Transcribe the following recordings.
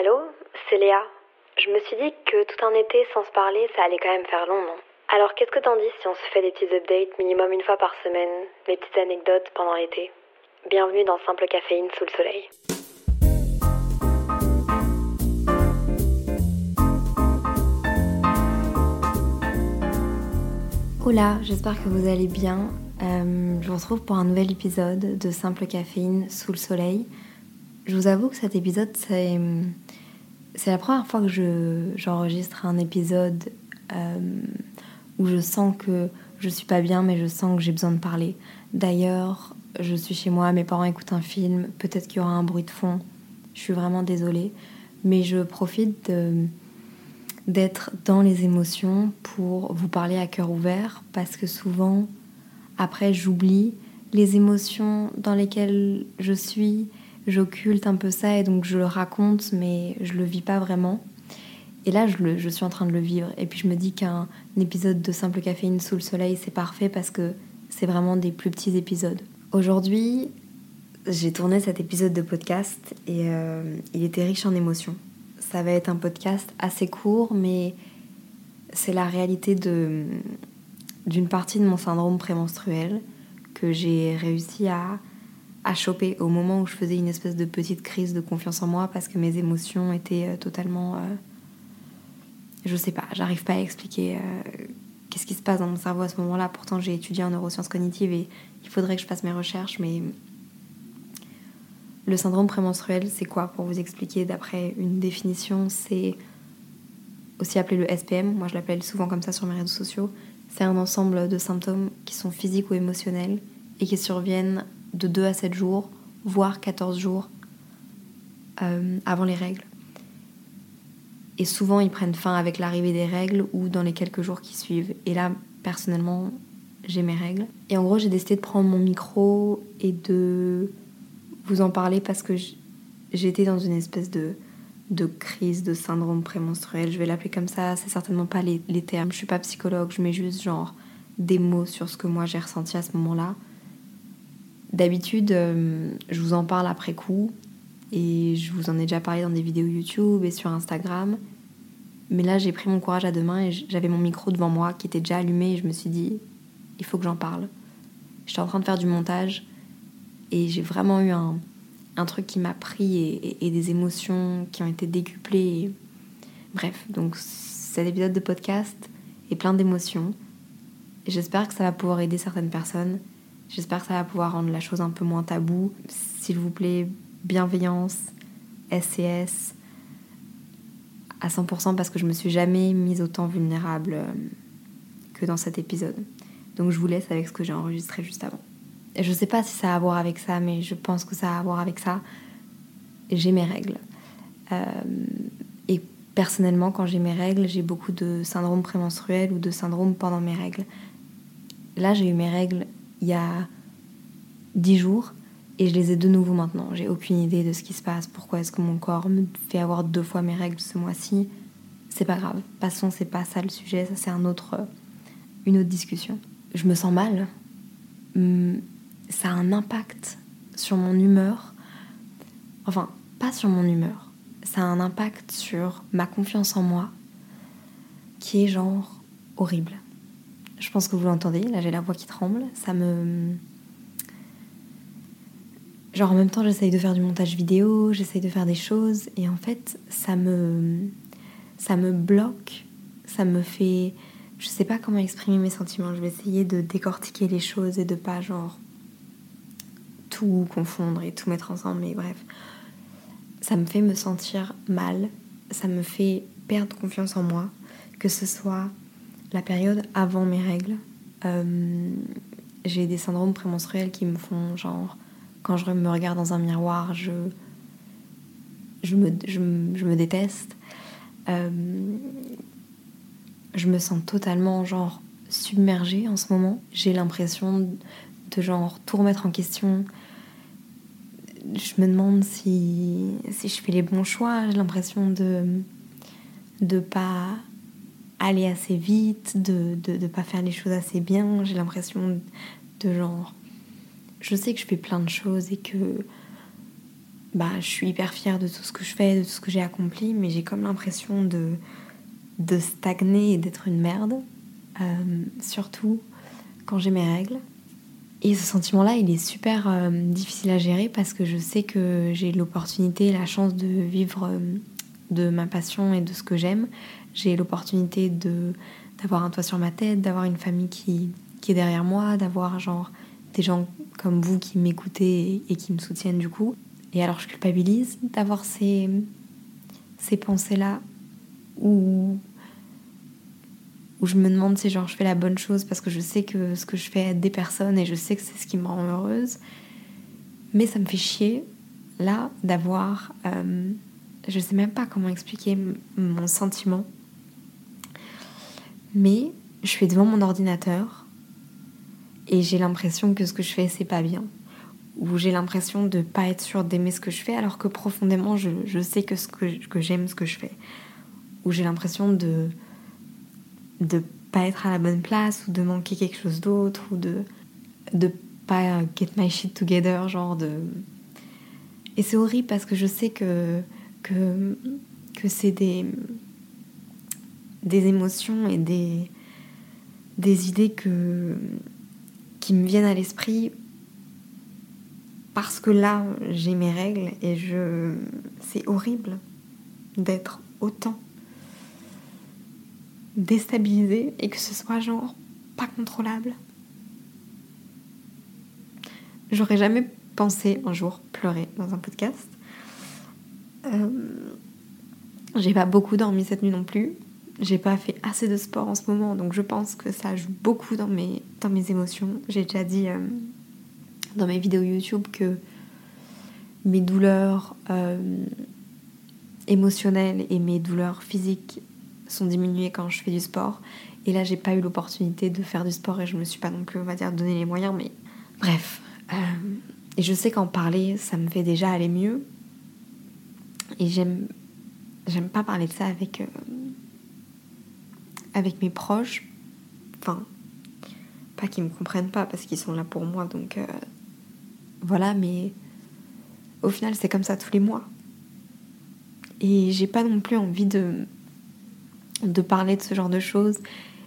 Allô C'est Léa. Je me suis dit que tout un été sans se parler, ça allait quand même faire long, non? Alors qu'est-ce que t'en dis si on se fait des petits updates minimum une fois par semaine, des petites anecdotes pendant l'été? Bienvenue dans Simple Caféine sous le soleil. Hola, j'espère que vous allez bien. Euh, je vous retrouve pour un nouvel épisode de Simple Caféine sous le soleil. Je vous avoue que cet épisode, c'est, c'est la première fois que je, j'enregistre un épisode euh, où je sens que je suis pas bien, mais je sens que j'ai besoin de parler. D'ailleurs, je suis chez moi, mes parents écoutent un film, peut-être qu'il y aura un bruit de fond. Je suis vraiment désolée, mais je profite d'être dans les émotions pour vous parler à cœur ouvert parce que souvent après j'oublie les émotions dans lesquelles je suis, j'occulte un peu ça et donc je le raconte mais je le vis pas vraiment. Et là je, le, je suis en train de le vivre et puis je me dis qu'un épisode de Simple Caféine sous le soleil c'est parfait parce que c'est vraiment des plus petits épisodes. Aujourd'hui j'ai tourné cet épisode de podcast et euh, il était riche en émotions ça va être un podcast assez court, mais c'est la réalité de, d'une partie de mon syndrome prémenstruel que j'ai réussi à, à choper au moment où je faisais une espèce de petite crise de confiance en moi parce que mes émotions étaient euh, totalement... Euh, je sais pas, j'arrive pas à expliquer euh, qu'est-ce qui se passe dans mon cerveau à ce moment-là. Pourtant j'ai étudié en neurosciences cognitives et il faudrait que je fasse mes recherches, mais le syndrome prémenstruel, c'est quoi Pour vous expliquer, d'après une définition, c'est aussi appelé le SPM. Moi, je l'appelle souvent comme ça sur mes réseaux sociaux. C'est un ensemble de symptômes qui sont physiques ou émotionnels et qui surviennent de 2 à 7 jours, voire 14 jours euh, avant les règles. Et souvent, ils prennent fin avec l'arrivée des règles ou dans les quelques jours qui suivent. Et là, personnellement, j'ai mes règles. Et en gros, j'ai décidé de prendre mon micro et de vous en parler parce que j'étais dans une espèce de, de crise de syndrome prémenstruel. Je vais l'appeler comme ça, c'est certainement pas les, termes. Je suis pas psychologue, je mets juste genre des mots sur ce que moi j'ai ressenti à ce moment-là. D'habitude, euh, je vous en parle après coup et je vous en ai déjà parlé dans des vidéos YouTube et sur Instagram. Mais là, j'ai pris mon courage à deux mains et j'avais mon micro devant moi qui était déjà allumé et je me suis dit, il faut que j'en parle. J'étais en train de faire du montage et j'ai vraiment eu un, un truc qui m'a pris et, et, des émotions qui ont été décuplées. Bref, donc cet épisode de podcast est plein d'émotions. J'espère que ça va pouvoir aider certaines personnes. J'espère que ça va pouvoir rendre la chose un peu moins taboue. S'il vous plaît, bienveillance, SCS à 100% parce que je me suis jamais mise autant vulnérable euh, que dans cet épisode. Donc je vous laisse avec ce que j'ai enregistré juste avant. Je sais pas si ça a à voir avec ça, mais je pense que ça a à voir avec ça. J'ai mes règles. Euh, et personnellement, quand j'ai mes règles, j'ai beaucoup de syndrome prémenstruel ou de syndrome pendant mes règles. Là, j'ai eu mes règles il y a 10 jours et je les ai de nouveau maintenant. J'ai aucune idée de ce qui se passe. Pourquoi est-ce que mon corps me fait avoir deux fois mes règles ce mois-ci? C'est pas grave. Passons, c'est pas ça le sujet. Ça, c'est un autre, une autre discussion. Je me sens mal. Hum, ça a un impact sur mon humeur. Enfin, pas sur mon humeur. Ça a un impact sur ma confiance en moi qui est genre horrible. Je pense que vous l'entendez, là j'ai la voix qui tremble. Ça me. Genre en même temps, j'essaye de faire du montage vidéo, j'essaye de faire des choses, et en fait, ça me. Ça me bloque, ça me fait. Je sais pas comment exprimer mes sentiments, je vais essayer de décortiquer les choses et de pas genre. tout confondre et tout mettre ensemble, mais bref. Ça me fait me sentir mal, ça me fait perdre confiance en moi, que ce soit la période avant mes règles. Euh, j'ai des syndromes prémenstruels qui me font genre quand je me regarde dans un miroir, je, je, me, je, me déteste. Euh, je me sens totalement genre submergée en ce moment. J'ai l'impression de genre tout remettre en question. Je me demande si, si je fais les bons choix. J'ai l'impression de de pas aller assez vite, de ne pas faire les choses assez bien. J'ai l'impression de genre. Je sais que je fais plein de choses et que bah, je suis hyper fière de tout ce que je fais, de tout ce que j'ai accompli, mais j'ai comme l'impression de, de stagner et d'être une merde, euh, surtout quand j'ai mes règles. Et ce sentiment-là, il est super euh, difficile à gérer parce que je sais que j'ai l'opportunité, la chance de vivre euh, de ma passion et de ce que j'aime, j'ai l'opportunité de d'avoir un toit sur ma tête, d'avoir une famille qui, qui est derrière moi, d'avoir genre des gens comme vous qui m'écoutez et, qui me soutiennent du coup. Et alors je culpabilise d'avoir ces, ces pensées-là où, où je me demande si genre je fais la bonne chose parce que je sais que ce que je fais aide des personnes et je sais que c'est ce qui me rend heureuse. Mais ça me fait chier là d'avoir... Euh, je sais même pas comment expliquer mon sentiment. Mais je suis devant mon ordinateur et j'ai l'impression que ce que je fais c'est pas bien. Ou j'ai l'impression de pas être sûre d'aimer ce que je fais alors que profondément je, sais que, que j'aime ce que je fais. Ou j'ai l'impression de de pas être à la bonne place ou de manquer quelque chose d'autre ou de de pas get my shit together genre de. Et c'est horrible parce que je sais que que c'est des émotions et des, idées qui me viennent à l'esprit parce que là j'ai mes règles et je c'est horrible d'être autant déstabilisée et que ce soit genre pas contrôlable. J'aurais jamais pensé un jour pleurer dans un podcast. Euh, j'ai pas beaucoup dormi cette nuit non plus. J'ai pas fait assez de sport en ce moment, donc je pense que ça joue beaucoup dans mes, dans mes émotions. J'ai déjà dit euh, dans mes vidéos YouTube que mes douleurs euh, émotionnelles et mes douleurs physiques sont diminuées quand je fais du sport. Et là, j'ai pas eu l'opportunité de faire du sport et je me suis pas non plus, on va dire, donné les moyens, mais bref. Et je sais qu'en parler, ça me fait déjà aller mieux. Et j'aime, pas parler de ça avec avec mes proches, enfin, pas qu'ils me comprennent pas parce qu'ils sont là pour moi, donc euh, voilà, mais au final, c'est comme ça tous les mois. Et j'ai pas non plus envie de, de parler de ce genre de choses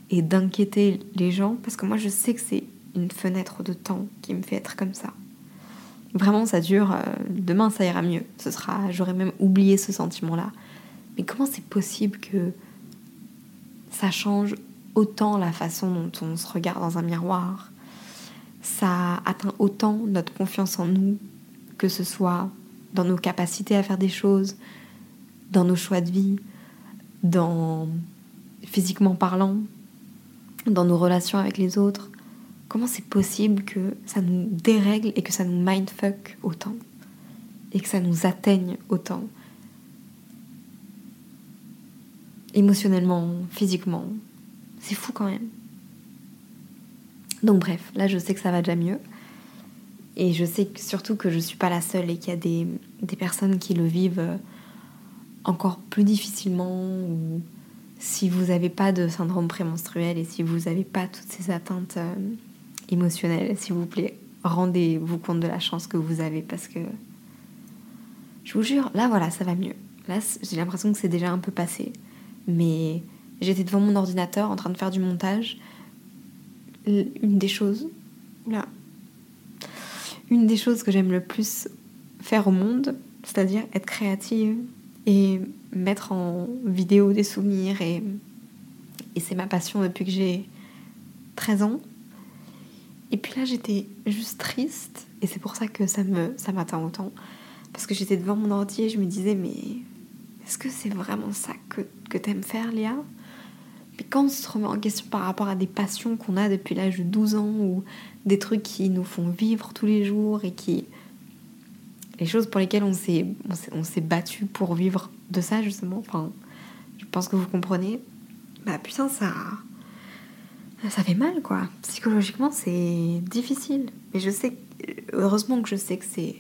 et d'inquiéter les gens parce que moi, je sais que c'est une fenêtre de temps qui me fait être comme ça. Vraiment, ça dure. Euh, demain, ça ira mieux. Ce sera. J'aurais même oublié ce sentiment-là. Mais comment c'est possible que ça change autant la façon dont on se regarde dans un miroir? Ça atteint autant notre confiance en nous, que ce soit dans nos capacités à faire des choses, dans nos choix de vie, dans physiquement parlant, dans nos relations avec les autres. Comment c'est possible que ça nous dérègle et que ça nous mindfuck autant et que ça nous atteigne autant émotionnellement, physiquement? C'est fou quand même. Donc bref, là je sais que ça va déjà mieux. Et je sais surtout que je ne suis pas la seule et qu'il y a des, personnes qui le vivent euh, encore plus difficilement. Ou si vous n'avez pas de syndrome prémenstruel et si vous n'avez pas toutes ces atteintes euh, émotionnelles, s'il vous plaît, rendez-vous compte de la chance que vous avez parce que je vous jure, là voilà, ça va mieux. Là, j'ai l'impression que c'est déjà un peu passé mais j'étais devant mon ordinateur en train de faire du montage. une des choses, là, une des choses que j'aime le plus faire au monde, c'est-à-dire être créative et mettre en vidéo des souvenirs et, et c'est ma passion depuis que j'ai 13 ans. Et puis là, j'étais juste triste et c'est pour ça que ça me ça m'atteint autant parce que j'étais devant mon ordi et je me disais mais est-ce que c'est vraiment ça que, que t'aimes faire, Léa? Mais quand on se remet en question par rapport à des passions qu'on a depuis l'âge de 12 ans ou des trucs qui nous font vivre tous les jours et qui. les choses pour lesquelles on s'est, on s'est, battu pour vivre de ça, justement, enfin, je pense que vous comprenez. Bah putain, ça. Ça fait mal, quoi. Psychologiquement, c'est difficile. Mais je sais. Heureusement que je sais que c'est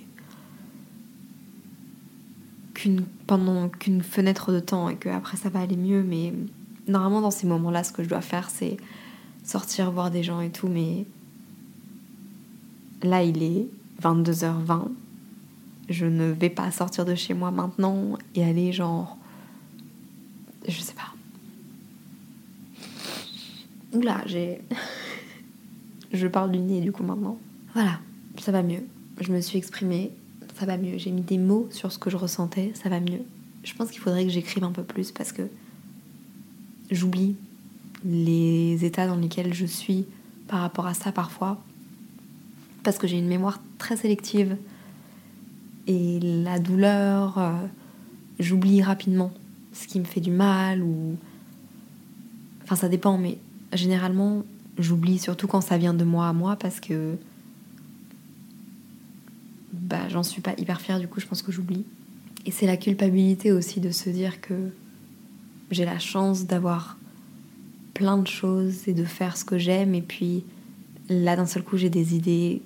qu'une pendant qu'une fenêtre de temps et que après ça va aller mieux mais normalement dans ces moments-là ce que je dois faire c'est sortir voir des gens et tout mais là il est 22h20 je ne vais pas sortir de chez moi maintenant et aller genre je sais pas Oula, j'ai je parle du nez du coup maintenant voilà ça va mieux je me suis exprimée ça va mieux. J'ai mis des mots sur ce que je ressentais, ça va mieux. Je pense qu'il faudrait que j'écrive un peu plus parce que j'oublie les états dans lesquels je suis par rapport à ça parfois. Parce que j'ai une mémoire très sélective. Et la douleur, euh, j'oublie rapidement ce qui me fait du mal ou... Enfin ça dépend, mais généralement j'oublie surtout quand ça vient de moi à moi parce que bah, j'en suis pas hyper fière, du coup, je pense que j'oublie. Et c'est la culpabilité aussi de se dire que j'ai la chance d'avoir plein de choses et de faire ce que j'aime. Et puis là, d'un seul coup, j'ai des idées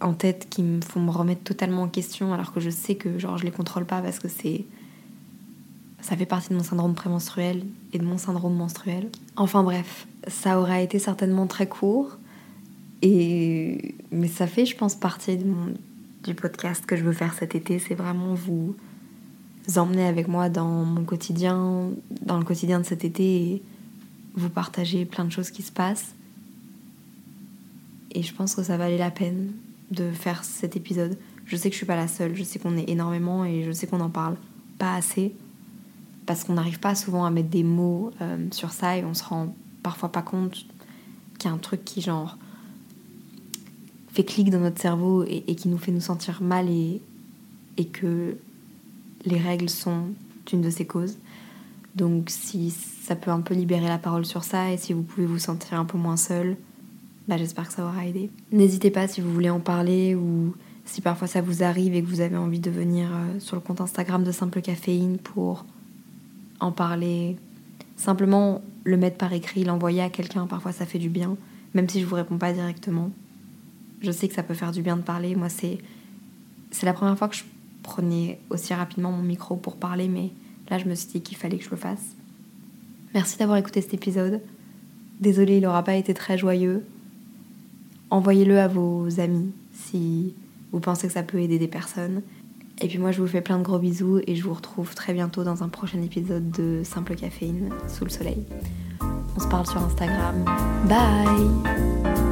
en tête qui me font me remettre totalement en question, alors que je sais que genre je les contrôle pas parce que c'est ça fait partie de mon syndrome prémenstruel et de mon syndrome menstruel. Enfin bref, ça aura été certainement très court et mais ça fait je pense partie du podcast que je veux faire cet été, c'est vraiment vous emmener avec moi dans mon quotidien, dans le quotidien de cet été et vous partager plein de choses qui se passent. Et je pense que ça valait la peine de faire cet épisode. Je sais que je suis pas la seule, je sais qu'on est énormément et je sais qu'on en parle pas assez parce qu'on n'arrive pas souvent à mettre des mots euh, sur ça et on se rend parfois pas compte qu'il y a un truc qui genre fait clic dans notre cerveau et, qui nous fait nous sentir mal et, et que les règles sont une de ces causes. Donc si ça peut un peu libérer la parole sur ça et si vous pouvez vous sentir un peu moins seul, bah j'espère que ça aura aidé. N'hésitez pas si vous voulez en parler ou si parfois ça vous arrive et que vous avez envie de venir euh, sur le compte Instagram de Simple Caféine pour en parler. Simplement le mettre par écrit, l'envoyer à quelqu'un, parfois ça fait du bien, même si je vous réponds pas directement. Je sais que ça peut faire du bien de parler. Moi, c'est c'est la première fois que je prenais aussi rapidement mon micro pour parler, mais là, je me suis dit qu'il fallait que je le fasse. Merci d'avoir écouté cet épisode. Désolée, il n'aura pas été très joyeux. Envoyez-le à vos amis si vous pensez que ça peut aider des personnes. Et puis moi, je vous fais plein de gros bisous et je vous retrouve très bientôt dans un prochain épisode de Simple Caféine sous le soleil. On se parle sur Instagram. Bye